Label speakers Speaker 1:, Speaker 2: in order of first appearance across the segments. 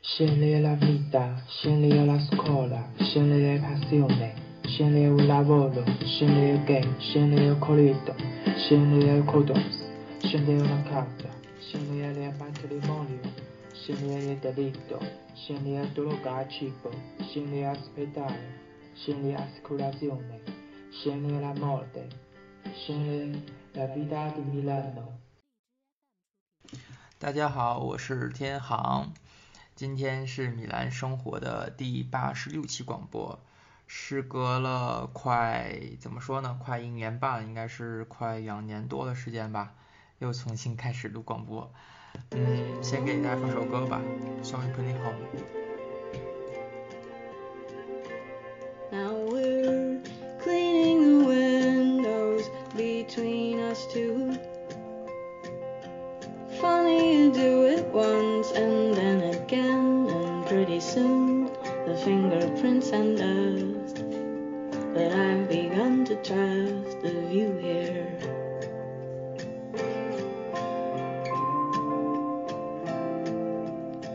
Speaker 1: Scegli la vita, scegli la scuola, scegli la passione, scegli il lavoro, scegli il game, scegli il colito, scegli il codos, scegli la casa, scegli il matrimonio, scegli il delitto, scegli il droga a cibo, scegli l'ospedale, scegli l'assicurazione, scegli la morte, scegli la vita di Milano.
Speaker 2: 大家好，我是天航。今天是米兰生活的第八十六期广播，时隔了快怎么说呢？快一年半，应该是快两年多的时间吧，又重新开始录广播。嗯，先给大家放首歌吧，《Shall We Play 好
Speaker 3: now we're cleaning the windows between us two. Funny you do it once and then again, and pretty soon the fingerprints and dust. But I've begun to trust the view here.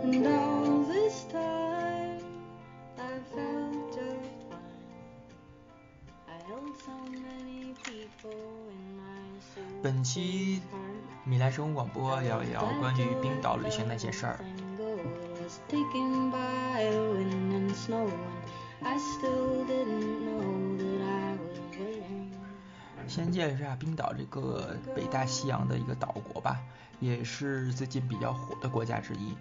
Speaker 3: And all this time I felt just fine. I held so many people in my soul.
Speaker 2: 本期米兰生活广播聊一聊关于冰岛旅行那些事儿。先介绍一下冰岛这个北大西洋的一个岛国吧，也是最近比较火的国家之一。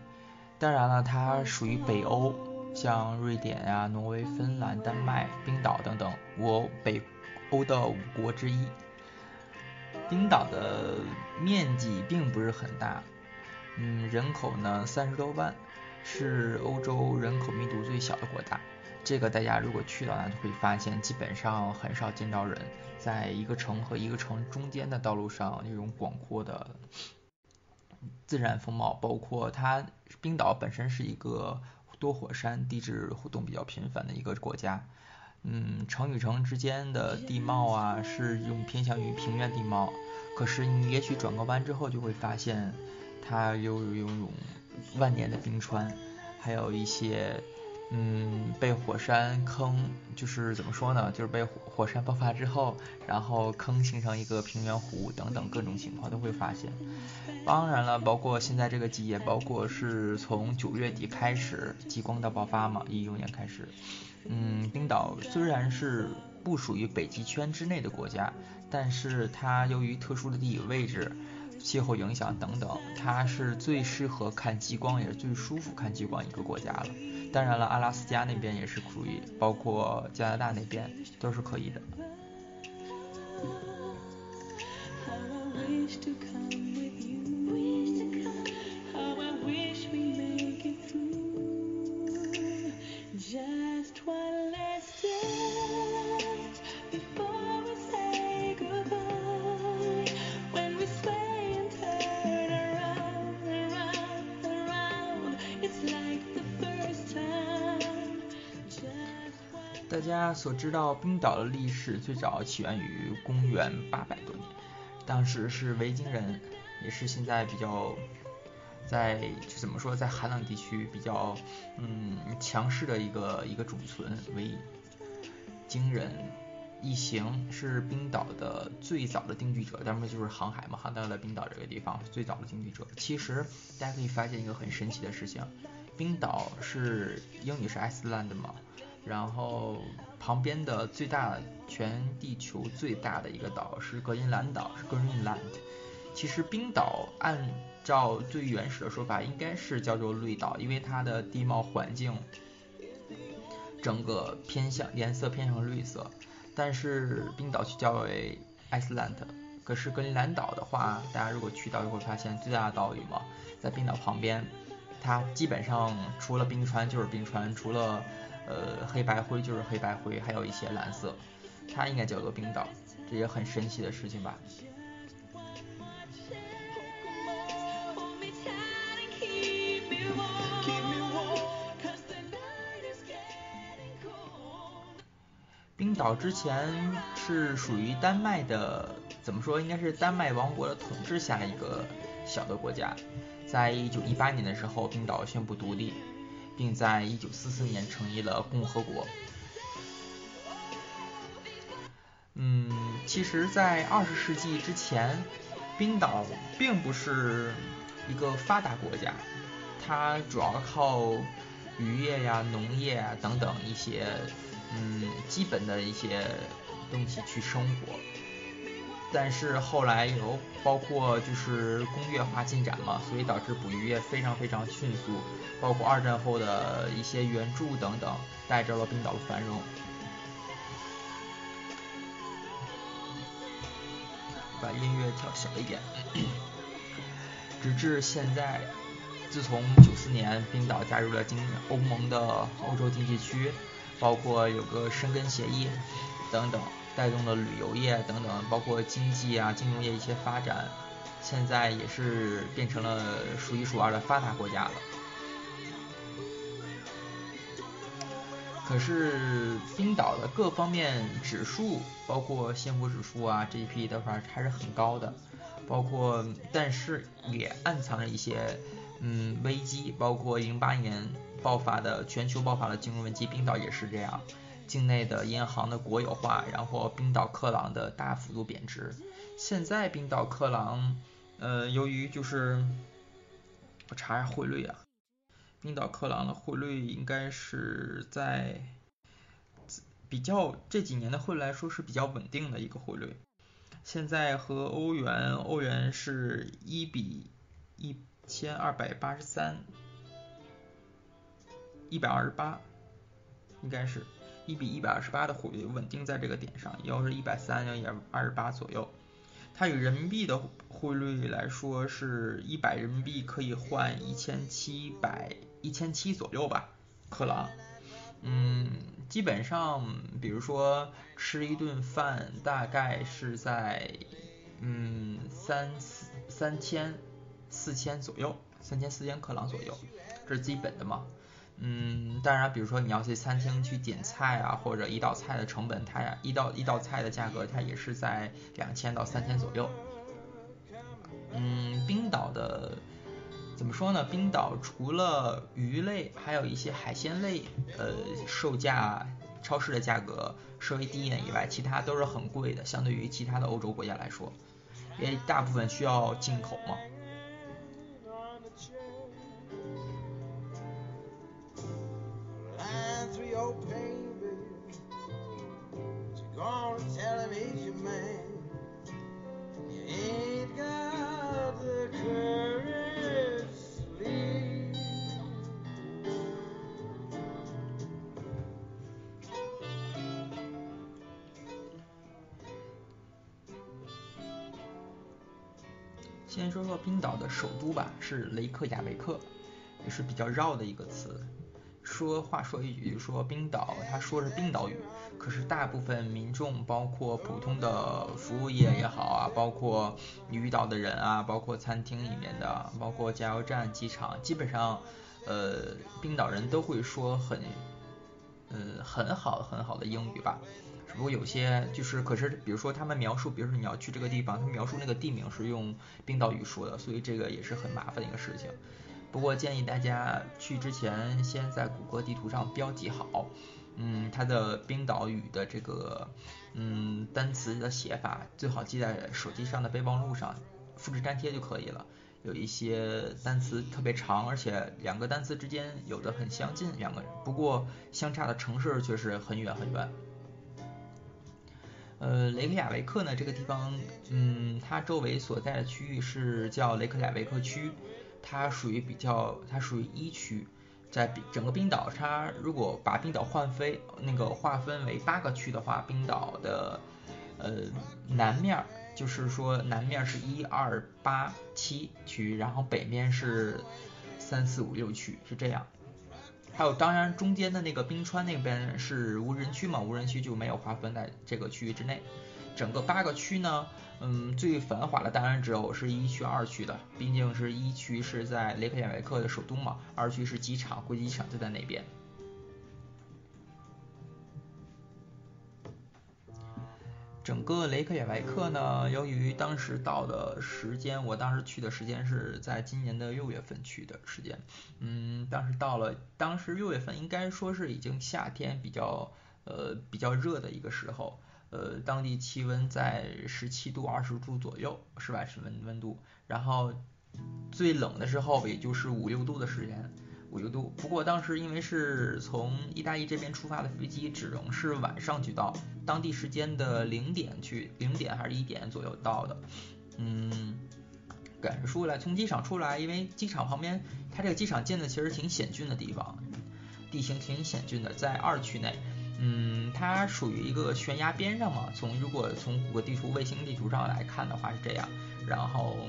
Speaker 2: 当然了，它属于北欧，像瑞典呀、挪威、芬兰、丹麦、冰岛等等，我北欧的五国之一。冰岛的面积并不是很大，嗯，人口呢三十多万，是欧洲人口密度最小的国家。这个大家如果去到那就会发现，基本上很少见到人在一个城和一个城中间的道路上那种广阔的自然风貌，包括它冰岛本身是一个多火山、地质活动比较频繁的一个国家。嗯，城与城之间的地貌啊，是用偏向于平原地貌。可是你也许转个弯之后，就会发现它又有种万年的冰川，还有一些嗯被火山坑，就是怎么说呢，就是被火山爆发之后，然后坑形成一个平原湖等等各种情况都会发现。当然了，包括现在这个季节，包括是从九月底开始极光大爆发嘛，一六年开始。嗯，冰岛虽然是不属于北极圈之内的国家，但是它由于特殊的地理位置、气候影响等等，它是最适合看极光，也是最舒服看极光一个国家了。当然了，阿拉斯加那边也是苦于，包括加拿大那边都是可以的。所知道，冰岛的历史最早起源于公元八百多年，当时是维京人，也是现在比较在就怎么说，在寒冷地区比较嗯强势的一个一个种群，维京人一行是冰岛的最早的定居者，当然就是航海嘛，航到了冰岛这个地方最早的定居者。其实大家可以发现一个很神奇的事情，冰岛是英语是 Iceland 嘛，然后旁边的最大全地球最大的一个岛是格陵兰岛，是 Greenland。其实冰岛按照最原始的说法，应该是叫做绿岛，因为它的地貌环境整个偏向颜色偏向绿色，但是冰岛却叫为 Iceland。可是格陵兰岛的话，大家如果去到就会发现最大的岛屿嘛，在冰岛旁边，它基本上除了冰川就是冰川，除了呃黑白灰就是黑白灰，还有一些蓝色，它应该叫做冰岛，这也很神奇的事情吧。冰岛之前是属于丹麦的，怎么说？应该是丹麦王国的统治下一个小的国家。在一九一八年的时候，冰岛宣布独立，并在一九四四年成立了共和国。嗯，其实，在二十世纪之前，冰岛并不是一个发达国家，它主要靠渔业呀、农业啊等等一些嗯基本的一些东西去生活。但是后来有包括就是工业化进展嘛，所以导致捕鱼业非常非常迅速，包括二战后的一些援助等等，带着了冰岛的繁荣。把音乐调小一点。直至现在，自从九四年冰岛加入了经欧盟的欧洲经济区，包括有个申根协议等等，带动了旅游业等等，包括经济啊、金融业一些发展，现在也是变成了数一数二的发达国家了。可是冰岛的各方面指数，包括幸福指数啊、GDP 的话还是很高的，包括但是也暗藏着一些嗯危机，包括零八年爆发的全球爆发的金融危机，冰岛也是这样，境内的银行的国有化，然后冰岛克朗的大幅度贬值，现在冰岛克朗呃由于就是我查一下汇率啊。冰岛克朗的汇率应该是在比较这几年的汇率来说是比较稳定的一个汇率。现在和欧元，欧元是一比一千二百八十三，一百二十八，应该是一比一百二十八的汇率稳定在这个点上，要是一百三要也二十八左右。它与人民币的汇率来说是一百人民币可以换一千七百。一千七左右吧，克朗，嗯，基本上，比如说吃一顿饭大概是在，嗯，三四三千四千左右，三千四千克朗左右，这是基本的嘛，嗯，当然，比如说你要去餐厅去点菜啊，或者一道菜的成本，它一道一道菜的价格，它也是在两千到三千左右，嗯，冰岛的。怎么说呢？冰岛除了鱼类，还有一些海鲜类，呃，售价超市的价格稍微低一点以外，其他都是很贵的，相对于其他的欧洲国家来说，因为大部分需要进口嘛。首都吧，是雷克雅维克，也是比较绕的一个词。说话说一句，说冰岛，他说是冰岛语，可是大部分民众，包括普通的服务业也好啊，包括你遇到的人啊，包括餐厅里面的，包括加油站、机场，基本上，呃，冰岛人都会说很，嗯，很好很好的英语吧。如果有些就是，可是比如说他们描述，比如说你要去这个地方，他们描述那个地名是用冰岛语说的，所以这个也是很麻烦的一个事情。不过建议大家去之前先在谷歌地图上标记好，嗯，它的冰岛语的这个嗯单词的写法，最好记在手机上的备忘录上，复制粘贴就可以了。有一些单词特别长，而且两个单词之间有的很相近，两个不过相差的城市却是很远很远。呃，雷克雅维克呢，这个地方，嗯，它周围所在的区域是叫雷克雅维克区，它属于比较，它属于一区，在整个冰岛，它如果把冰岛换飞那个划分为八个区的话，冰岛的呃南面就是说南面是一二八七区，然后北面是三四五六区，是这样。还有，当然中间的那个冰川那边是无人区嘛，无人区就没有划分在这个区域之内。整个八个区呢，嗯，最繁华的当然只有是一区、二区的，毕竟是一区是在雷克雅未克的首都嘛，二区是机场，国际机场就在那边。整个雷克雅未克呢，由于当时到的时间，我当时去的时间是在今年的六月份去的时间，嗯，当时到了，当时六月份应该说是已经夏天比较呃比较热的一个时候，呃，当地气温在十七度二十度左右，室外室温温度，然后最冷的时候也就是五六度的时间。五六度，不过当时因为是从意大利这边出发的飞机，只能是晚上去到，当地时间的零点去，零点还是一点左右到的。嗯，感受出来，从机场出来，因为机场旁边，它这个机场建的其实挺险峻的地方，地形挺险峻的，在二区内。嗯，它属于一个悬崖边上嘛，从如果从谷歌地图、卫星地图上来看的话是这样，然后。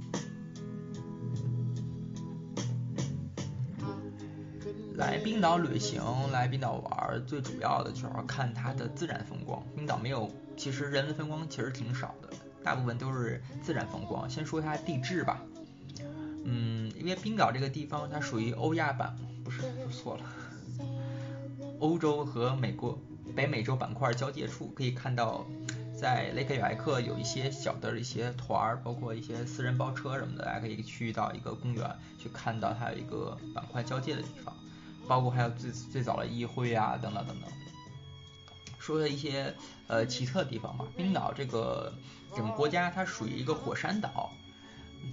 Speaker 2: 来冰岛旅行，来冰岛玩，最主要的就是看它的自然风光。冰岛没有，其实人文风光其实挺少的，大部分都是自然风光。先说它地质吧，嗯，因为冰岛这个地方它属于欧亚板，不是说错了，欧洲和美国北美洲板块交界处，可以看到在雷克雅未克有一些小的一些团，包括一些私人包车什么的，大家可以去到一个公园去看到它有一个板块交界的地方。包括还有最最早的议会啊，等等等等，说的一些呃奇特的地方吧。冰岛这个整个国家它属于一个火山岛，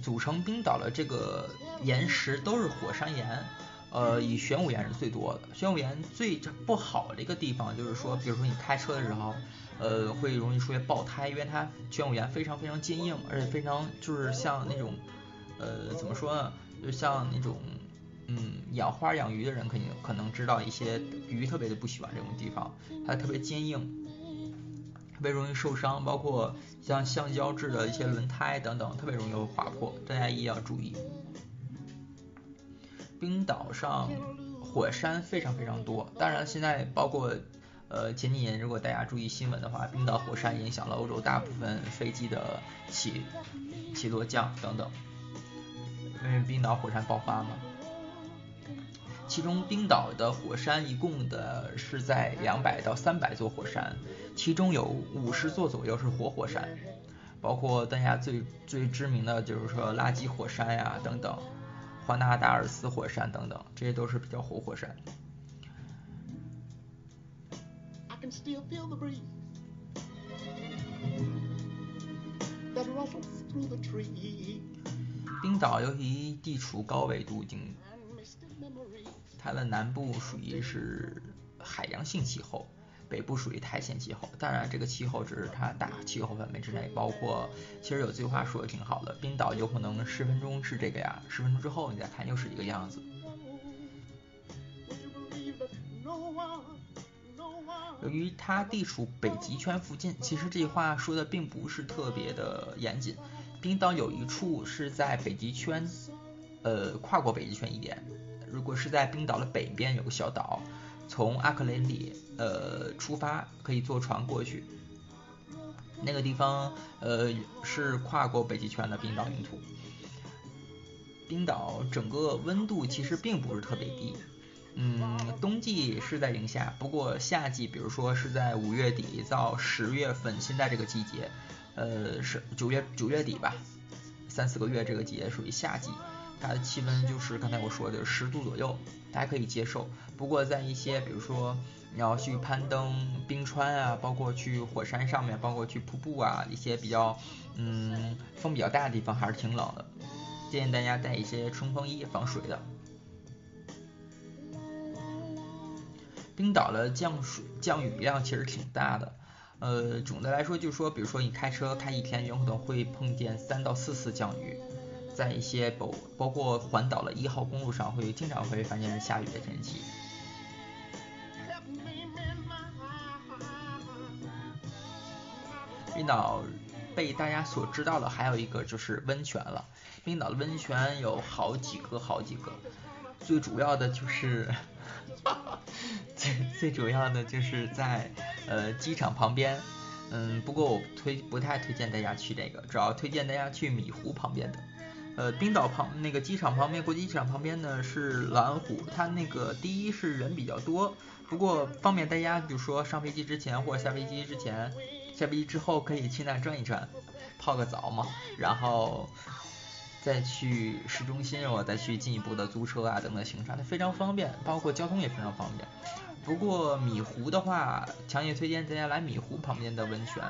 Speaker 2: 组成冰岛的这个岩石都是火山岩，呃，以玄武岩是最多的。玄武岩最不好的一个地方就是说，比如说你开车的时候，呃，会容易出现爆胎，因为它玄武岩非常非常坚硬，而且非常就是像那种呃怎么说呢，就像那种。嗯，养花养鱼的人肯定可能知道一些鱼特别的不喜欢这种地方，它特别坚硬，特别容易受伤，包括像橡胶制的一些轮胎等等，特别容易会划破，大家一定要注意。冰岛上火山非常非常多，当然现在包括呃前几年如果大家注意新闻的话，冰岛火山影响了欧洲大部分飞机的起起落降等等，因为冰岛火山爆发嘛。其中冰岛的火山一共的是在两百到三百座火山，其中有五十座左右是活火山，包括大家最最知名的就是说垃圾火山呀等等，华纳达尔斯火山等等，这些都是比较活火山。冰岛由于地处高纬度，经它的南部属于是海洋性气候，北部属于苔藓气候。当然，这个气候只是它大气候范围之内，包括其实有句话说的挺好的，冰岛有可能十分钟是这个呀，十分钟之后你再看又是一个样子。由于它地处北极圈附近，其实这句话说的并不是特别的严谨。冰岛有一处是在北极圈，呃，跨过北极圈一点。如果是在冰岛的北边有个小岛，从阿克雷里呃出发可以坐船过去，那个地方呃是跨过北极圈的冰岛领土。冰岛整个温度其实并不是特别低，嗯，冬季是在零下，不过夏季比如说是在五月底到十月份，现在这个季节，呃是九月九月底吧，三四个月这个季节属于夏季。它的气温就是刚才我说的十度左右，大家可以接受。不过在一些比如说你要去攀登冰川啊，包括去火山上面，包括去瀑布啊，一些比较嗯风比较大的地方还是挺冷的，建议大家带一些冲锋衣防水的。冰岛的降水降雨量其实挺大的，呃，总的来说就是说，比如说你开车开一天，有可能会碰见三到四次降雨。在一些包包括环岛的一号公路上，会经常会发现下雨的天气。冰岛被大家所知道的还有一个就是温泉了。冰岛的温泉有好几个，好几个，最主要的就是，最最主要的就是在呃机场旁边。嗯，不过我推不太推荐大家去这个，主要推荐大家去米湖旁边的。呃，冰岛旁那个机场旁边，国际机场旁边呢是蓝湖，它那个第一是人比较多，不过方便大家比如说上飞机之前或者下飞机之前，下飞机之后可以去那转一转，泡个澡嘛，然后再去市中心，然后再去进一步的租车啊等等行程，它非常方便，包括交通也非常方便。不过米湖的话，强烈推荐大家来米湖旁边的温泉。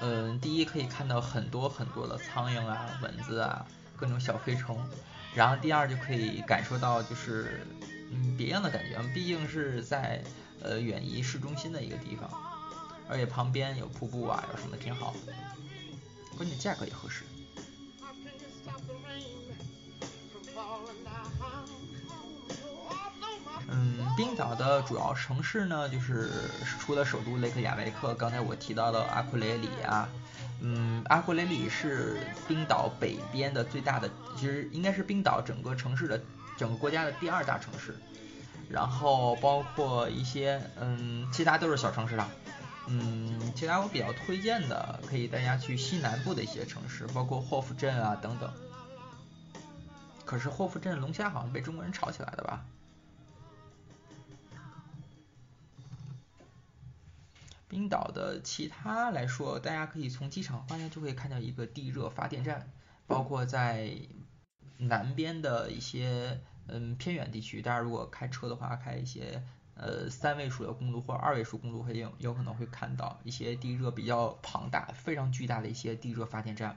Speaker 2: 嗯，第一可以看到很多很多的苍蝇啊、蚊子啊、各种小飞虫，然后第二就可以感受到就是嗯别样的感觉，毕竟是在呃远离市中心的一个地方，而且旁边有瀑布啊，有什么挺好，关键价格也合适。冰岛的主要城市呢，就是除了首都雷克雅未克，刚才我提到的阿库雷里啊，嗯，阿库雷里是冰岛北边的最大的，其实应该是冰岛整个城市的整个国家的第二大城市，然后包括一些嗯，其他都是小城市了，嗯，其他我比较推荐的，可以大家去西南部的一些城市，包括霍夫镇啊等等。可是霍夫镇龙虾好像被中国人炒起来的吧？冰岛的其他来说，大家可以从机场方向就会看到一个地热发电站，包括在南边的一些嗯偏远地区，大家如果开车的话，开一些呃三位数的公路或者二位数公路，会有有可能会看到一些地热比较庞大、非常巨大的一些地热发电站。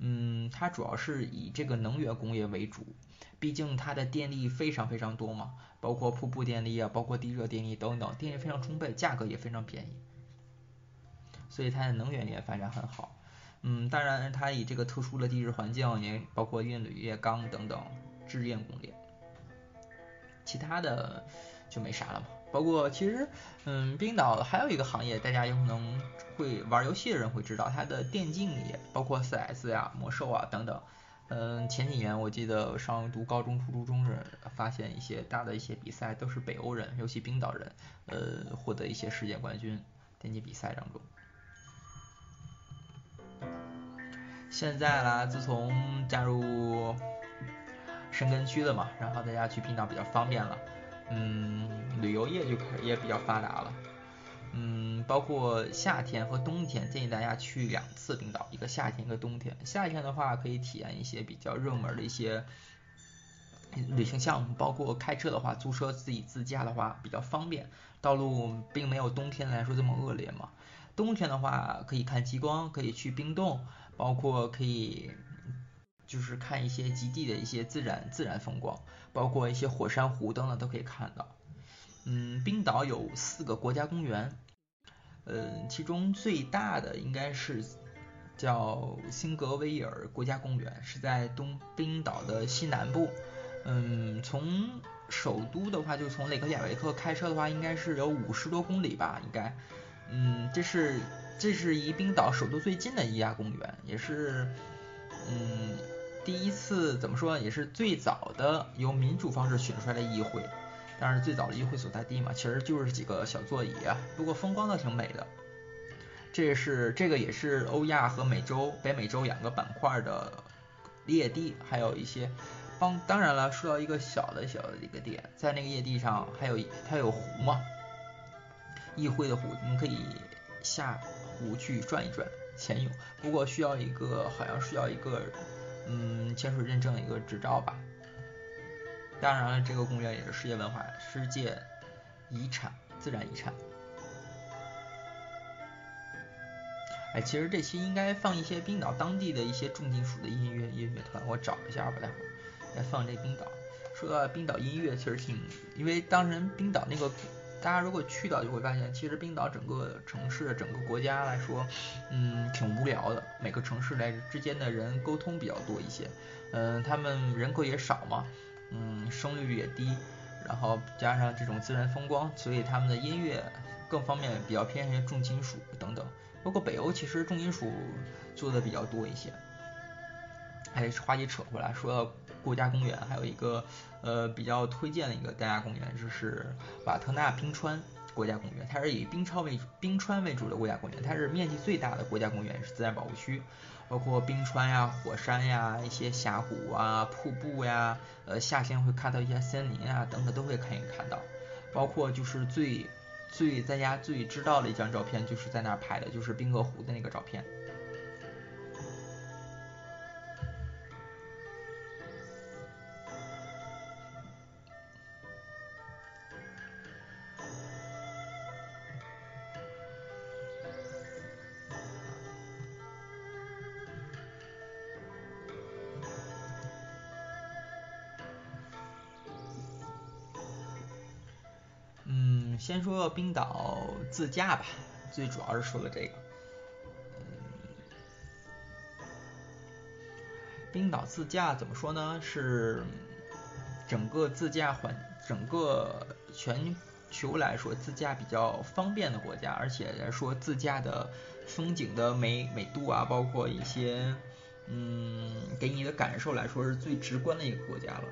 Speaker 2: 嗯，它主要是以这个能源工业为主，毕竟它的电力非常非常多嘛。包括瀑布电力啊，包括地热电力等等，电力非常充沛，价格也非常便宜，所以它的能源也发展很好。嗯，当然它以这个特殊的地质环境，也包括运铝业钢等等制炼工业，其他的就没啥了嘛。包括其实，嗯，冰岛还有一个行业，大家有可能会玩游戏的人会知道，它的电竞业，包括 CS 呀、魔兽啊等等。嗯，前几年我记得上读高中、初中时，发现一些大的一些比赛都是北欧人，尤其冰岛人，呃，获得一些世界冠军电竞比赛当中。现在啦，自从加入申根区了嘛，然后大家去冰岛比较方便了，嗯，旅游业就可也比较发达了。嗯，包括夏天和冬天，建议大家去两次冰岛，一个夏天，一个冬天。夏天的话，可以体验一些比较热门的一些旅行项目，包括开车的话，租车自己自驾的话比较方便，道路并没有冬天来说这么恶劣嘛。冬天的话，可以看极光，可以去冰洞，包括可以就是看一些极地的一些自然自然风光，包括一些火山湖等等都可以看到。嗯，冰岛有四个国家公园，嗯，其中最大的应该是叫辛格威尔国家公园，是在东冰岛的西南部。嗯，从首都的话，就从雷克雅维克开车的话，应该是有五十多公里吧，应该。嗯，这是这是离冰岛首都最近的一家公园，也是嗯第一次怎么说，也是最早的由民主方式选出来的议会。但是最早的议会所在地嘛，其实就是几个小座椅啊，不过风光倒挺美的。这是这个也是欧亚和美洲北美洲两个板块的裂地，还有一些帮。当然了，说到一个小的小的一个点，在那个业地上还有它有湖嘛，议会的湖，你可以下湖去转一转潜泳，不过需要一个好像需要一个嗯潜水认证一个执照吧。当然了，这个公园也是世界文化、世界遗产、自然遗产。哎，其实这期应该放一些冰岛当地的一些重金属的音乐音乐团，我找一下吧，待会儿来放这冰岛。说到冰岛音乐，其实挺，因为当时冰岛那个，大家如果去到就会发现，其实冰岛整个城市、整个国家来说，嗯，挺无聊的。每个城市来之间的人沟通比较多一些，嗯，他们人口也少嘛。嗯，生育率也低，然后加上这种自然风光，所以他们的音乐更方面比较偏向于重金属等等。包括北欧其实重金属做的比较多一些。哎，话题扯回来，说到国家公园，还有一个呃比较推荐的一个国家公园，就是瓦特纳冰川国家公园。它是以冰川为冰川为主的国家公园，它是面积最大的国家公园，是自然保护区，包括冰川呀、火山呀、一些峡谷啊、瀑布呀，呃夏天会看到一些森林啊等等都会可以看到。包括就是最最大家最知道的一张照片，就是在那儿拍的，就是冰河湖的那个照片。先说冰岛自驾吧，最主要是说的这个。嗯冰岛自驾怎么说呢？是整个自驾环，整个全球来说自驾比较方便的国家，而且来说自驾的风景的美美度啊，包括一些嗯给你的感受来说是最直观的一个国家了。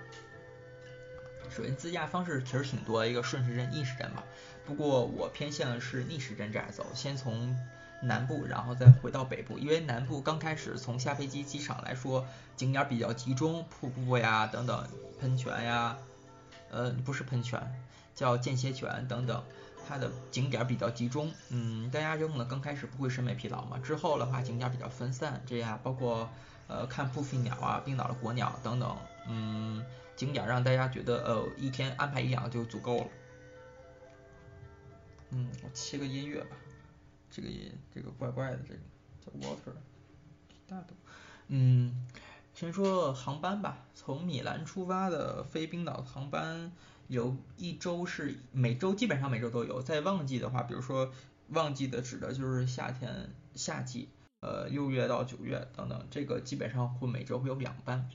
Speaker 2: 首先，自驾方式其实挺多，一个顺时针、逆时针吧。不过我偏向的是逆时针这样走，先从南部，然后再回到北部。因为南部刚开始从下飞机机场来说，景点比较集中，瀑布呀等等，喷泉呀，呃不是喷泉，叫间歇泉等等，它的景点比较集中。嗯，大家有可能刚开始不会审美疲劳嘛，之后的话景点比较分散，这样包括呃看布飞鸟啊，冰岛的国鸟等等，嗯。景点让大家觉得，呃，一天安排一两就足够了。嗯，我切个音乐吧，这个音，这个怪怪的，这个叫 Water，大的。嗯，先说航班吧，从米兰出发的飞冰岛的航班有一周是每周基本上每周都有，在旺季的话，比如说旺季的指的就是夏天夏季，呃，六月到九月等等，这个基本上会每周会有两班。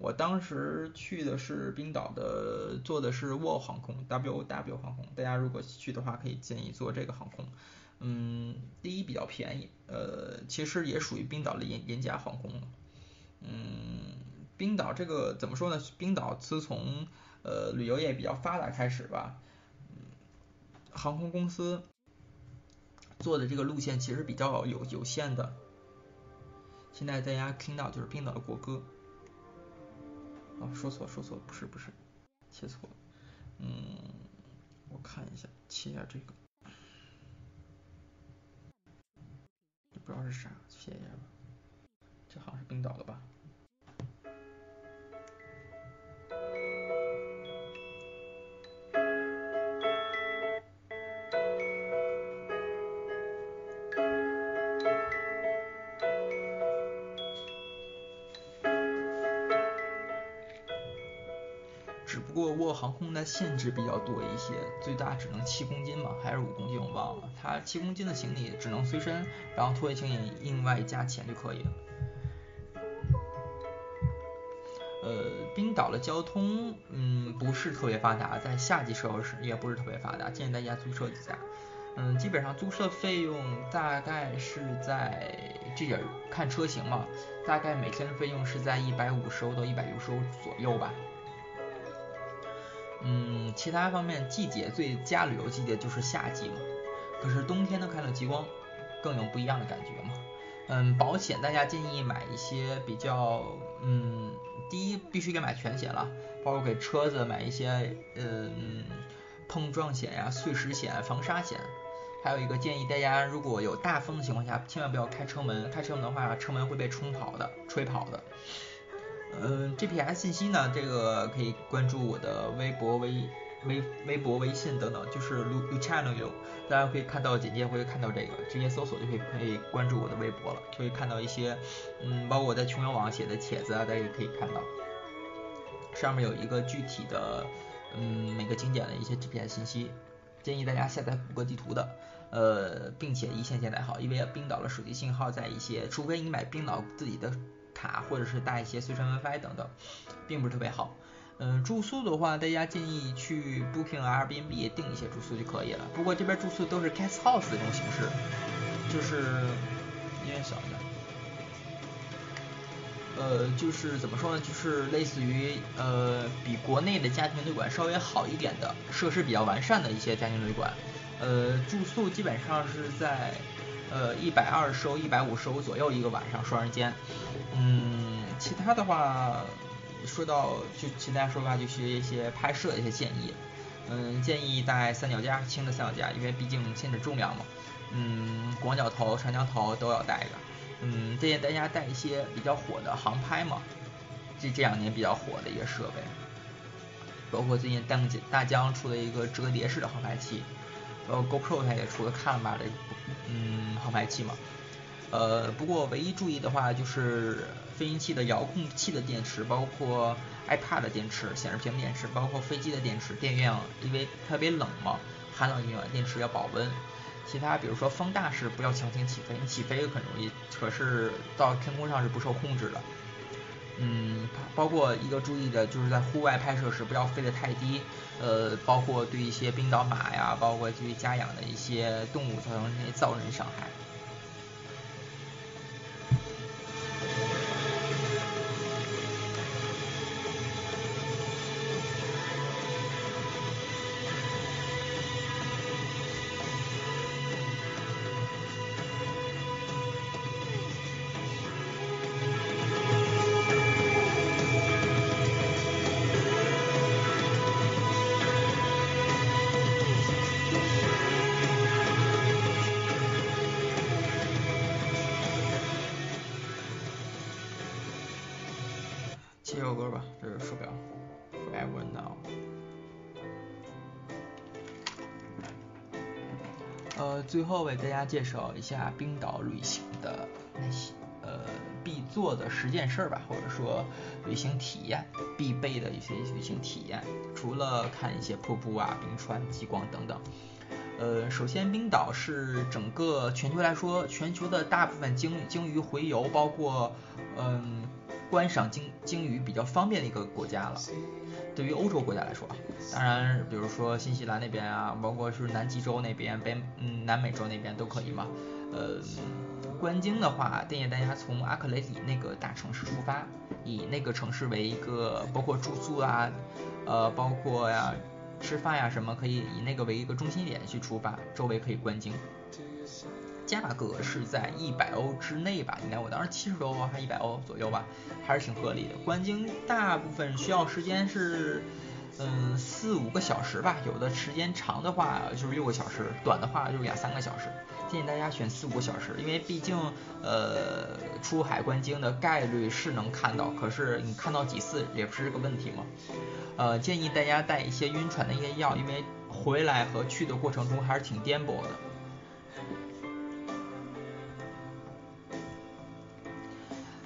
Speaker 2: 我当时去的是冰岛的，坐的是沃航空 W O W 航空，大家如果去的话，可以建议坐这个航空。嗯，第一比较便宜，呃，其实也属于冰岛的廉廉价航空了。嗯，冰岛这个怎么说呢？冰岛自从呃旅游业比较发达开始吧，航空公司做的这个路线其实比较有有限的。现在大家听到就是冰岛的国歌。哦，说错说错，不是不是，切错了。嗯，我看一下，切一下这个，也不知道是啥，切一下吧。这好像是冰岛的吧。空的限制比较多一些，最大只能七公斤嘛，还是五公斤我忘了。它七公斤的行李只能随身，然后托运行李另外加钱就可以了。呃，冰岛的交通，嗯，不是特别发达，在夏季时候是也不是特别发达，建议大家租车一下。嗯，基本上租车费用大概是在这点看车型嘛，大概每天的费用是在一百五十欧到一百六十欧左右吧。嗯，其他方面季节最佳旅游季节就是夏季嘛，可是冬天能看到极光，更有不一样的感觉嘛。嗯，保险大家建议买一些比较，嗯，第一必须得买全险了，包括给车子买一些，嗯，碰撞险呀、碎石险、防沙险。还有一个建议大家，如果有大风的情况下，千万不要开车门，开车门的话，车门会被冲跑的、吹跑的。嗯，GPS 信息呢？这个可以关注我的微博、微微微博、微信等等，就是 Lu Lu Channel 有，大家可以看到简介会看到这个，直接搜索就可以可以关注我的微博了，就会看到一些，嗯，包括我在穷游网写的帖子啊，大家也可以看到，上面有一个具体的，嗯，每个景点的一些 GPS 信息，建议大家下载谷歌地图的，呃，并且一线下载好，因为冰岛的手机信号在一些，除非你买冰岛自己的。卡或者是带一些随身 WiFi 等等，并不是特别好。嗯，住宿的话，大家建议去 Booking、Airbnb 订一些住宿就可以了。不过这边住宿都是 Guest House 这种形式，就是音乐小一点。呃，就是怎么说呢？就是类似于呃，比国内的家庭旅馆稍微好一点的，设施比较完善的一些家庭旅馆。呃，住宿基本上是在呃一百二十欧、一百五十欧左右一个晚上双人间。嗯，其他的话，说到就其他说话就是一些拍摄一些建议。嗯，建议带三脚架，轻的三脚架，因为毕竟限制重量嘛。嗯，广角头、长焦头都要带着。嗯，建议大家带一些比较火的航拍嘛，这这两年比较火的一个设备，包括最近大大疆出了一个折叠式的航拍器，呃 GoPro 它也出了看吧的嗯航拍器嘛。呃，不过唯一注意的话就是飞行器的遥控器的电池，包括 iPad 的电池、显示屏电池，包括飞机的电池，电源因为特别冷嘛，寒冷地方电池要保温。其他比如说风大是不要强行起飞，你起飞很容易，可是到天空上是不受控制的。嗯，包括一个注意的就是在户外拍摄时不要飞得太低，呃，包括对一些冰岛马呀，包括对家养的一些动物造成那些噪人伤害。这首歌吧，这是手表，Forever Now。呃，最后为大家介绍一下冰岛旅行的那些呃必做的十件事吧，或者说旅行体验必备的一些旅行体验。除了看一些瀑布啊、冰川、极光等等。呃，首先冰岛是整个全球来说，全球的大部分鲸鲸鱼洄游，包括嗯。观赏鲸鲸鱼比较方便的一个国家了，对于欧洲国家来说，当然，比如说新西兰那边啊，包括是南极洲那边、北嗯南美洲那边都可以嘛。呃，观鲸的话，建议大家从阿克雷里那个大城市出发，以那个城市为一个，包括住宿啊，呃，包括呀吃饭呀什么，可以以那个为一个中心点去出发，周围可以观鲸。价格是在一百欧之内吧，应该我当时七十多欧还一百欧左右吧，还是挺合理的。观鲸大部分需要时间是，嗯，四五个小时吧，有的时间长的话就是六个小时，短的话就是两三个小时。建议大家选四五个小时，因为毕竟，呃，出海观鲸的概率是能看到，可是你看到几次也不是个问题嘛。呃，建议大家带一些晕船的一些药，因为回来和去的过程中还是挺颠簸的。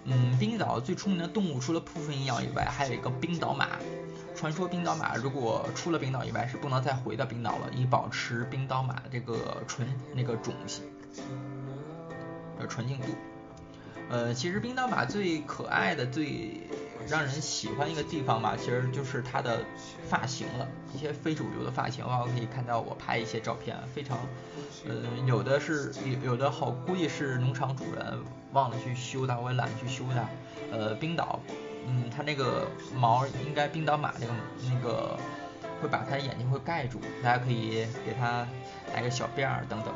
Speaker 2: 嗯，冰岛最出名的动物除了扑风鹰以外，还有一个冰岛马。传说冰岛马如果出了冰岛以外是不能再回到冰岛了，以保持冰岛马这个纯那个种性的纯净度。呃，其实冰岛马最可爱的、最让人喜欢一个地方吧，其实就是它的发型了。一些非主流的发型，可以看到我拍一些照片，非常，呃，有的是有有的好，估计是农场主人忘了去修它，我也懒得去修它。呃，冰岛，嗯，它那个毛应该冰岛马那个那个会把它眼睛会盖住，大家可以给它来个小辫儿等等。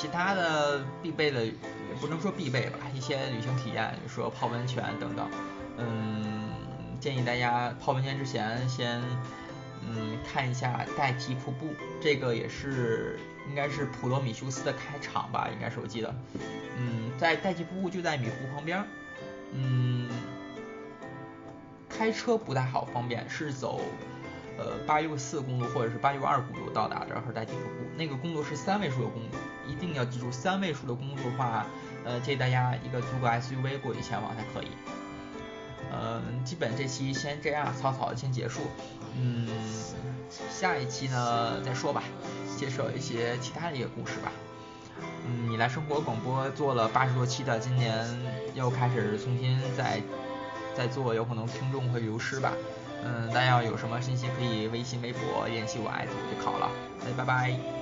Speaker 2: 其他的必备的也不能说必备吧，一些旅行体验，比如说泡温泉等等。嗯，建议大家泡温泉之前先嗯看一下代替瀑布，这个也是应该是普罗米修斯的开场吧，应该是我记得。嗯，在代替瀑布就在米湖旁边。嗯，开车不太好方便，是走。呃，八六四公路或者是八六二公路到达这儿和代替瀑布，那个公路是三位数的公路，一定要记住三位数的公路的话，呃，建议大家一个租个 SUV 过去前往才可以。嗯，基本这期先这样草草的先结束，嗯，下一期呢再说吧。介绍一些其他的一个故事吧。嗯，你来生活广播做了八十多期的，今年又开始重新再再做，有可能听众会流失吧。嗯，大家要有什么信息可以微信、微博联系我，艾特就好了。哎，拜拜。